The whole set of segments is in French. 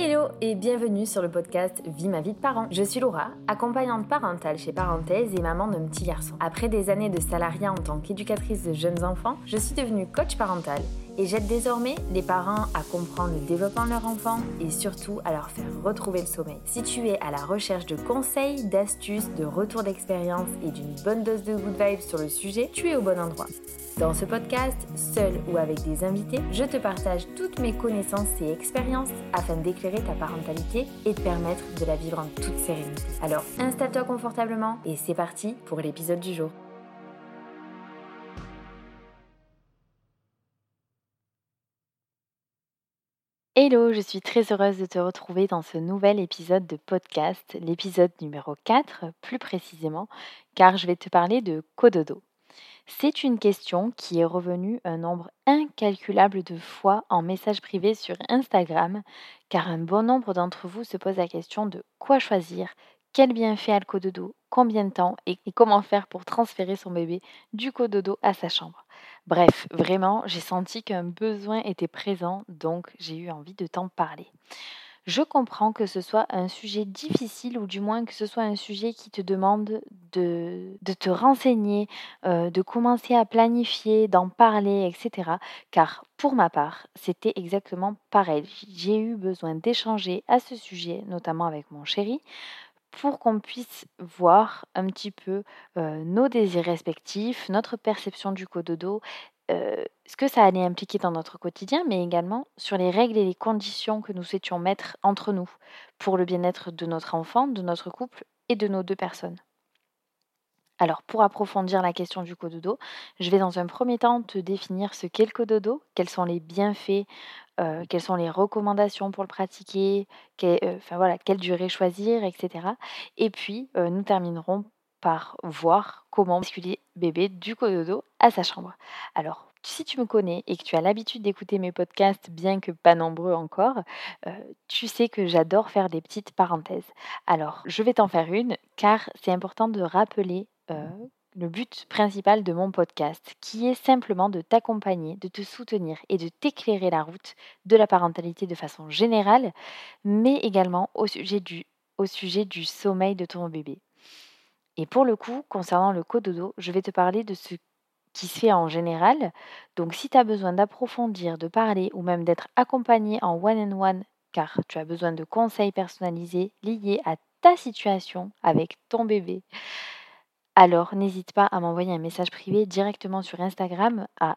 Hello et bienvenue sur le podcast Vie ma vie de parent. Je suis Laura, accompagnante parentale chez Parenthèse et maman d'un petit garçon. Après des années de salariat en tant qu'éducatrice de jeunes enfants, je suis devenue coach parental et j'aide désormais les parents à comprendre le développement de leur enfant et surtout à leur faire retrouver le sommeil. Si tu es à la recherche de conseils, d'astuces, de retours d'expérience et d'une bonne dose de good vibes sur le sujet, tu es au bon endroit. Dans ce podcast, seul ou avec des invités, je te partage toutes mes connaissances et expériences afin d'éclairer ta parentalité et de permettre de la vivre en toute sérénité. Alors installe-toi confortablement et c'est parti pour l'épisode du jour. Hello, je suis très heureuse de te retrouver dans ce nouvel épisode de podcast, l'épisode numéro 4 plus précisément, car je vais te parler de cododo. C'est une question qui est revenue un nombre incalculable de fois en message privé sur Instagram, car un bon nombre d'entre vous se posent la question de quoi choisir, quel bienfait a le cododo, combien de temps et, comment faire pour transférer son bébé du cododo à sa chambre. Bref, vraiment, j'ai senti qu'un besoin était présent, donc j'ai eu envie de t'en parler. Je comprends que ce soit un sujet difficile ou du moins que ce soit un sujet qui te demande de, te renseigner, euh, de commencer à planifier, d'en parler, etc. Car pour ma part, c'était exactement pareil. J'ai eu besoin d'échanger à ce sujet, notamment avec mon chéri, pour qu'on puisse voir un petit peu nos désirs respectifs, notre perception du cododo, ce que ça allait impliquer dans notre quotidien, mais également sur les règles et les conditions que nous souhaitions mettre entre nous pour le bien-être de notre enfant, de notre couple et de nos deux personnes. Alors, pour approfondir la question du cododo, je vais dans un premier temps te définir ce qu'est le cododo, quels sont les bienfaits, euh, quelles sont les recommandations pour le pratiquer, euh, quelle durée choisir, etc. Et puis, euh, nous terminerons par voir comment basculer bébé du cododo à sa chambre. Alors, si tu me connais et que tu as l'habitude d'écouter mes podcasts, bien que pas nombreux encore, tu sais que j'adore faire des petites parenthèses. Alors, je vais t'en faire une car c'est important de rappeler le but principal de mon podcast, qui est simplement de t'accompagner, de te soutenir et de t'éclairer la route de la parentalité de façon générale, mais également au sujet du, au sujet du sommeil de ton bébé. Et pour le coup, concernant le cododo, je vais te parler de ce qui se fait en général. Donc si tu as besoin d'approfondir, de parler ou même d'être accompagné en one-on-one, car tu as besoin de conseils personnalisés liés à ta situation avec ton bébé, alors n'hésite pas à m'envoyer un message privé directement sur Instagram à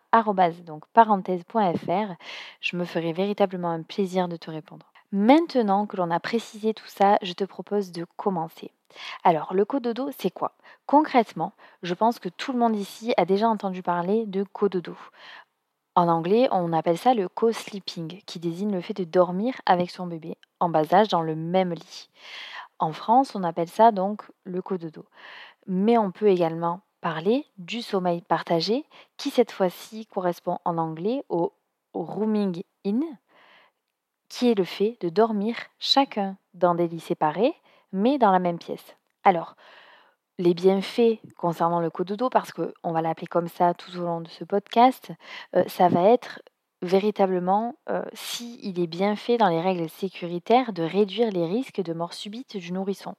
parenthèse.fr. Je me ferai véritablement un plaisir de te répondre. Maintenant que l'on a précisé tout ça, je te propose de commencer. Alors, le cododo, c'est quoi? Concrètement, je pense que tout le monde ici a déjà entendu parler de cododo. En anglais, on appelle ça le co-sleeping, qui désigne le fait de dormir avec son bébé en bas âge dans le même lit. En France, on appelle ça donc le cododo mais on peut également parler du sommeil partagé, qui cette fois-ci correspond en anglais au, rooming in, qui est le fait de dormir chacun dans des lits séparés, mais dans la même pièce. Alors, les bienfaits concernant le cododo, parce qu'on va l'appeler comme ça tout au long de ce podcast, euh, ça va être véritablement, euh, s'il est bien fait dans les règles sécuritaires, de réduire les risques de mort subite du nourrisson.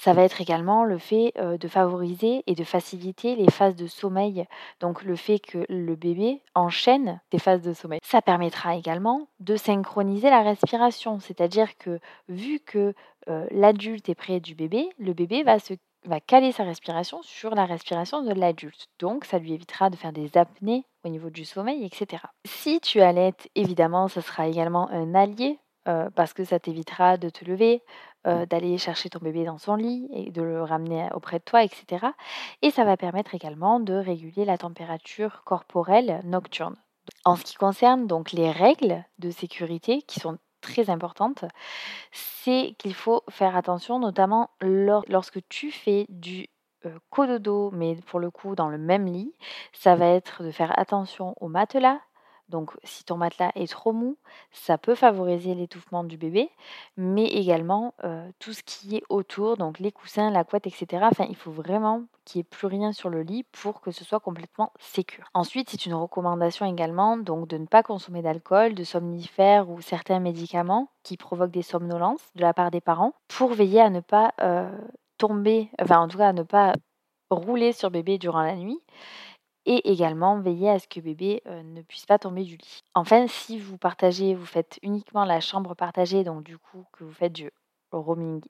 Ça va être également le fait de favoriser et de faciliter les phases de sommeil, donc le fait que le bébé enchaîne des phases de sommeil. Ça permettra également de synchroniser la respiration, c'est-à-dire que vu que l'adulte est près du bébé, le bébé va se caler sa respiration sur la respiration de l'adulte. Donc, ça lui évitera de faire des apnées au niveau du sommeil, etc. Si tu allaites, évidemment, ce sera également un allié parce que ça t'évitera de te lever, d'aller chercher ton bébé dans son lit et de le ramener auprès de toi, etc. Et ça va permettre également de réguler la température corporelle nocturne. En ce qui concerne donc les règles de sécurité qui sont très importantes, c'est qu'il faut faire attention notamment lorsque tu fais du cododo, mais pour le coup dans le même lit, ça va être de faire attention au matelas, Donc si ton matelas est trop mou, ça peut favoriser l'étouffement du bébé, mais également tout ce qui est autour, donc les coussins, la couette, etc. Enfin, il faut vraiment qu'il n'y ait plus rien sur le lit pour que ce soit complètement sécure. Ensuite, c'est une recommandation également donc de ne pas consommer d'alcool, de somnifères ou certains médicaments qui provoquent des somnolences de la part des parents pour veiller à ne pas tomber, enfin en tout cas à ne pas rouler sur bébé durant la nuit et également veiller à ce que bébé ne puisse pas tomber du lit. Enfin, si vous partagez, vous faites uniquement la chambre partagée, donc du coup que vous faites du roaming,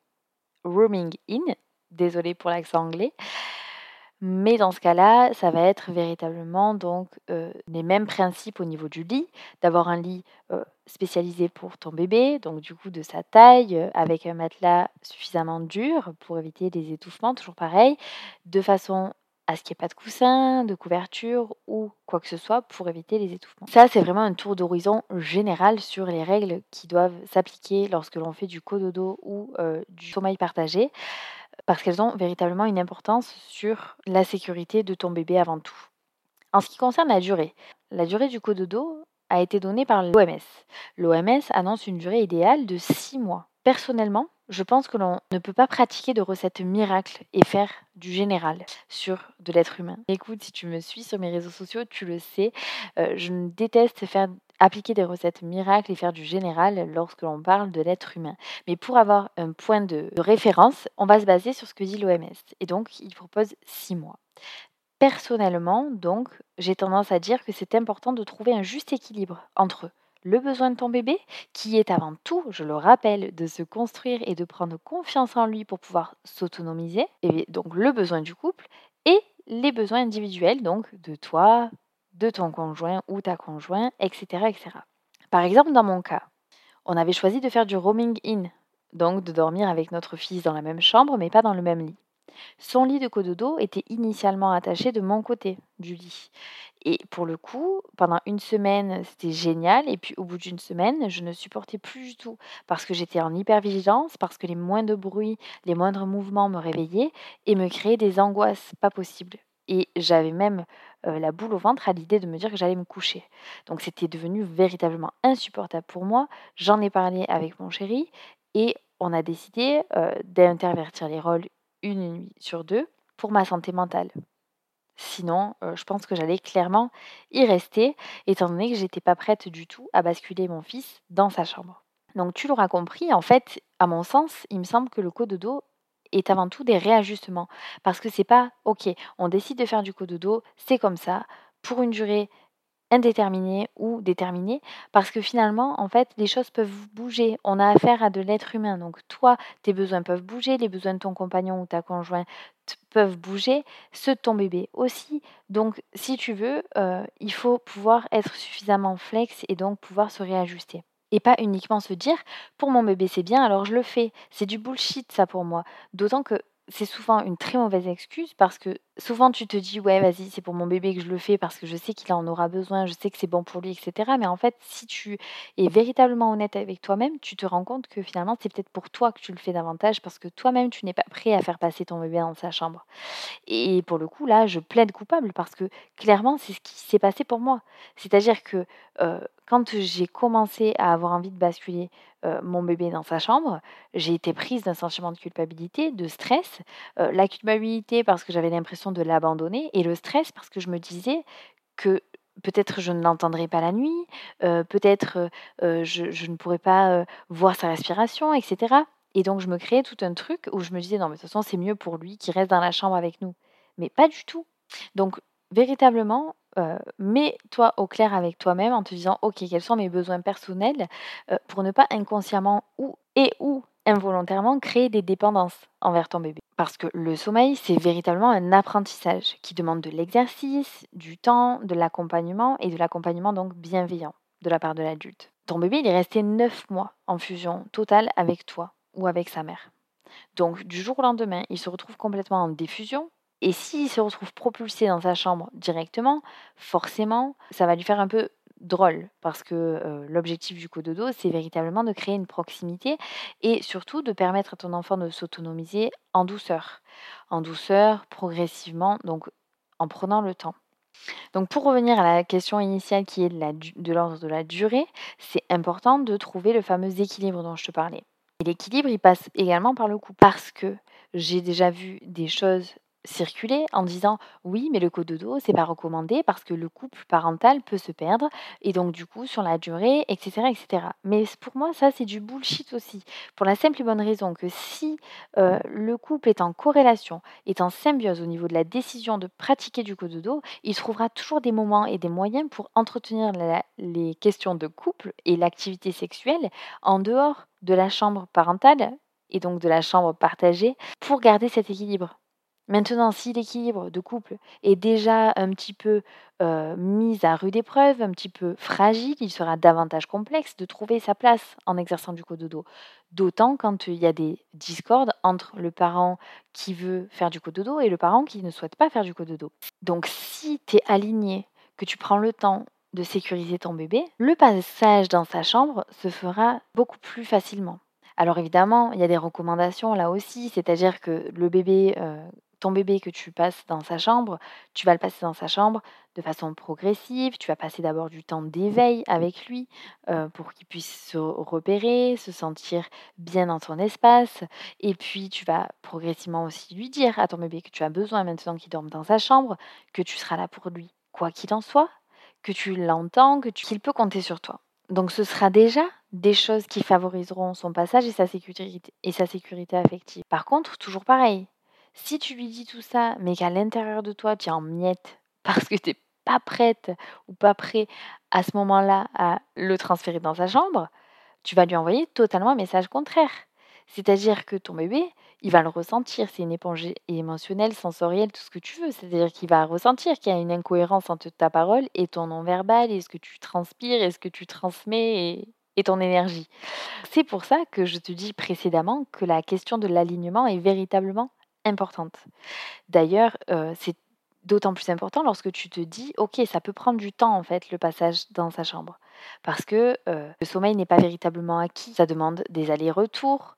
roaming in, désolé pour l'accent anglais, mais dans ce cas-là, ça va être véritablement donc les mêmes principes au niveau du lit, d'avoir un lit spécialisé pour ton bébé, donc du coup de sa taille, avec un matelas suffisamment dur pour éviter les étouffements, toujours pareil, de façon à ce qu'il n'y ait pas de coussin, de couverture ou quoi que ce soit pour éviter les étouffements. Ça, c'est vraiment un tour d'horizon général sur les règles qui doivent s'appliquer lorsque l'on fait du cododo ou euh, du sommeil partagé, parce qu'elles ont véritablement une importance sur la sécurité de ton bébé avant tout. En ce qui concerne la durée, la durée du cododo a été donnée par l'OMS. L'OMS annonce une durée idéale de 6 mois. Personnellement, je pense que l'on ne peut pas pratiquer de recettes miracles et faire du général sur de l'être humain. Écoute, si tu me suis sur mes réseaux sociaux, tu le sais, euh, je déteste faire appliquer des recettes miracles et faire du général lorsque l'on parle de l'être humain. Mais pour avoir un point de, référence, on va se baser sur ce que dit l'OMS. Et donc, il propose six mois. Personnellement, donc, j'ai tendance à dire que c'est important de trouver un juste équilibre entre le besoin de ton bébé, qui est avant tout, je le rappelle, de se construire et de prendre confiance en lui pour pouvoir s'autonomiser, et donc le besoin du couple, et les besoins individuels, donc de toi, de ton conjoint ou ta conjointe, etc., etc. Par exemple, dans mon cas, on avait choisi de faire du roaming in, donc de dormir avec notre fils dans la même chambre, mais pas dans le même lit. Son lit de cododo était initialement attaché de mon côté du lit. Et pour le coup, pendant une semaine, c'était génial. Et puis au bout d'une semaine, je ne supportais plus du tout parce que j'étais en hypervigilance, parce que les moindres bruits, les moindres mouvements me réveillaient et me créaient des angoisses pas possibles. Et j'avais même euh, la boule au ventre à l'idée de me dire que j'allais me coucher. Donc c'était devenu véritablement insupportable pour moi. J'en ai parlé avec mon chéri et on a décidé euh, d'intervertir les rôles une nuit sur deux pour ma santé mentale. Sinon, euh, je pense que j'allais clairement y rester, étant donné que j'étais pas prête du tout à basculer mon fils dans sa chambre. Donc tu l'auras compris, en fait, à mon sens, il me semble que le dos est avant tout des réajustements. Parce que c'est pas OK, on décide de faire du dos, c'est comme ça, pour une durée indéterminé ou déterminé parce que finalement, en fait, les choses peuvent bouger. On a affaire à de l'être humain. Donc toi, tes besoins peuvent bouger, les besoins de ton compagnon ou ta conjointe peuvent bouger, ceux de ton bébé aussi. Donc si tu veux, euh, il faut pouvoir être suffisamment flex et donc pouvoir se réajuster. Et pas uniquement se dire, pour mon bébé c'est bien, alors je le fais. C'est du bullshit ça pour moi. D'autant que c'est souvent une très mauvaise excuse parce que souvent tu te dis ouais vas-y c'est pour mon bébé que je le fais parce que je sais qu'il en aura besoin, je sais que c'est bon pour lui, etc. Mais en fait si tu es véritablement honnête avec toi-même, tu te rends compte que finalement c'est peut-être pour toi que tu le fais davantage parce que toi-même tu n'es pas prêt à faire passer ton bébé dans sa chambre. Et pour le coup là je plaide coupable parce que clairement c'est ce qui s'est passé pour moi. C'est-à-dire que euh, quand j'ai commencé à avoir envie de basculer mon bébé dans sa chambre, j'ai été prise d'un sentiment de culpabilité, de stress. la culpabilité parce que j'avais l'impression de l'abandonner et le stress parce que je me disais que peut-être je ne l'entendrai pas la nuit, peut-être je, ne pourrais pas voir sa respiration, etc. Et donc je me créais tout un truc où je me disais non mais de toute façon c'est mieux pour lui qu'il reste dans la chambre avec nous. Mais pas du tout. Donc véritablement, mets-toi au clair avec toi-même en te disant ok quels sont mes besoins personnels pour ne pas inconsciemment ou et ou involontairement créer des dépendances envers ton bébé. Parce que le sommeil, c'est véritablement un apprentissage qui demande de l'exercice, du temps, de l'accompagnement et de l'accompagnement donc bienveillant de la part de l'adulte. Ton bébé, il est resté 9 mois en fusion totale avec toi ou avec sa mère. Donc du jour au lendemain, il se retrouve complètement en diffusion, et s'il se retrouve propulsé dans sa chambre directement, forcément, ça va lui faire un peu drôle parce que euh, l'objectif du cododo, c'est véritablement de créer une proximité et surtout de permettre à ton enfant de s'autonomiser en douceur. En douceur, progressivement, donc en prenant le temps. Donc pour revenir à la question initiale qui est de l'ordre de la durée, c'est important de trouver le fameux équilibre dont je te parlais. Et l'équilibre, il passe également par le coup. Parce que j'ai déjà vu des choses circuler en disant oui, mais le cododo, c'est pas recommandé parce que le couple parental peut se perdre et donc du coup sur la durée, etc., etc. Mais pour moi, ça c'est du bullshit aussi, pour la simple et bonne raison que si euh, le couple est en corrélation, est en symbiose au niveau de la décision de pratiquer du cododo, il trouvera toujours des moments et des moyens pour entretenir les questions de couple et l'activité sexuelle en dehors de la chambre parentale et donc de la chambre partagée pour garder cet équilibre. Maintenant, si l'équilibre de couple est déjà un petit peu mis à rude épreuve, un petit peu fragile, il sera davantage complexe de trouver sa place en exerçant du cododo. D'autant quand il y a des discordes entre le parent qui veut faire du cododo et le parent qui ne souhaite pas faire du cododo. Donc si tu es aligné, que tu prends le temps de sécuriser ton bébé, le passage dans sa chambre se fera beaucoup plus facilement. Alors évidemment, il y a des recommandations là aussi, c'est-à-dire que le bébé ton bébé que tu passes dans sa chambre, tu vas le passer dans sa chambre de façon progressive. Tu vas passer d'abord du temps d'éveil avec lui euh, pour qu'il puisse se repérer, se sentir bien dans ton espace. Et puis, tu vas progressivement aussi lui dire à ton bébé que tu as besoin maintenant qu'il dorme dans sa chambre, que tu seras là pour lui, quoi qu'il en soit, que tu l'entends, que qu'il peut compter sur toi. Donc, ce sera déjà des choses qui favoriseront son passage et sa sécurité, et sa sécurité affective. Par contre, toujours pareil, si tu lui dis tout ça, mais qu'à l'intérieur de toi, tu es en miettes parce que tu n'es pas prête ou pas prêt à ce moment-là à le transférer dans sa chambre, tu vas lui envoyer totalement un message contraire. C'est-à-dire que ton bébé, il va le ressentir. C'est une éponge émotionnelle, sensorielle, tout ce que tu veux. C'est-à-dire qu'il va ressentir qu'il y a une incohérence entre ta parole et ton non-verbal, et ce que tu transpires, et ce que tu transmets, et, et ton énergie. C'est pour ça que je te dis précédemment que la question de l'alignement est véritablement importante. D'ailleurs, c'est d'autant plus important lorsque tu te dis, OK, ça peut prendre du temps, en fait, le passage dans sa chambre. Parce que le sommeil n'est pas véritablement acquis. Ça demande des allers-retours,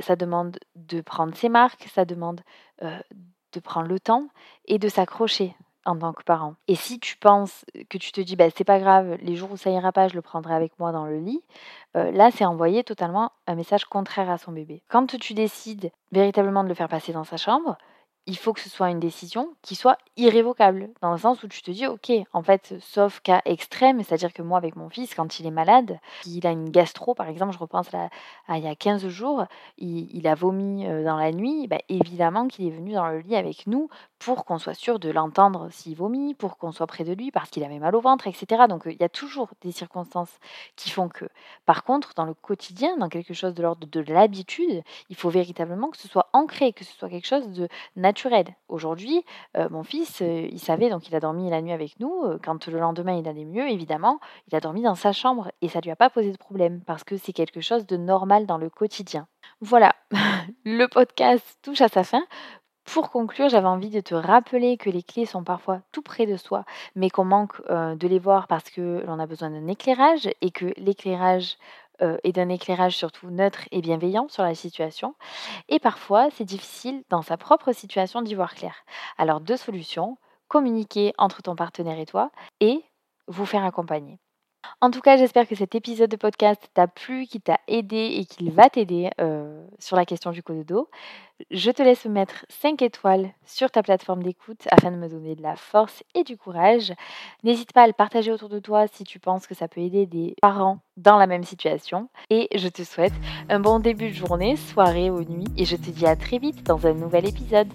ça demande de prendre ses marques, ça demande de prendre le temps et de s'accrocher en tant que parent. Et si tu penses que tu te dis, bah, c'est pas grave, les jours où ça ira pas, je le prendrai avec moi dans le lit, euh, là, c'est envoyer totalement un message contraire à son bébé. Quand tu décides véritablement de le faire passer dans sa chambre, il faut que ce soit une décision qui soit irrévocable, dans le sens où tu te dis, ok, en fait, sauf cas extrême, c'est-à-dire que moi, avec mon fils, quand il est malade, il a une gastro, par exemple, je repense à, il y a 15 jours, il, a vomi euh, dans la nuit, bah, évidemment qu'il est venu dans le lit avec nous pour qu'on soit sûr de l'entendre s'il vomit, pour qu'on soit près de lui parce qu'il avait mal au ventre, etc. Donc il y a toujours des circonstances qui font que. Par contre, dans le quotidien, dans quelque chose de l'ordre de l'habitude, il faut véritablement que ce soit ancré, que ce soit quelque chose de naturel. Aujourd'hui, euh, mon fils, euh, il savait, donc il a dormi la nuit avec nous. Euh, quand le lendemain il allait mieux, évidemment, il a dormi dans sa chambre et ça lui a pas posé de problème parce que c'est quelque chose de normal dans le quotidien. Voilà, le podcast touche à sa fin. Pour conclure, j'avais envie de te rappeler que les clés sont parfois tout près de soi, mais qu'on manque de les voir parce que l'on a besoin d'un éclairage et que l'éclairage euh, est d'un éclairage surtout neutre et bienveillant sur la situation. Et parfois, c'est difficile dans sa propre situation d'y voir clair. Alors, deux solutions communiquer entre ton partenaire et toi et vous faire accompagner. En tout cas, j'espère que cet épisode de podcast t'a plu, qu'il t'a aidé et qu'il va t'aider euh, sur la question du cododo. Je te laisse mettre 5 étoiles sur ta plateforme d'écoute afin de me donner de la force et du courage. N'hésite pas à le partager autour de toi si tu penses que ça peut aider des parents dans la même situation. Et je te souhaite un bon début de journée, soirée ou nuit. Et je te dis à très vite dans un nouvel épisode.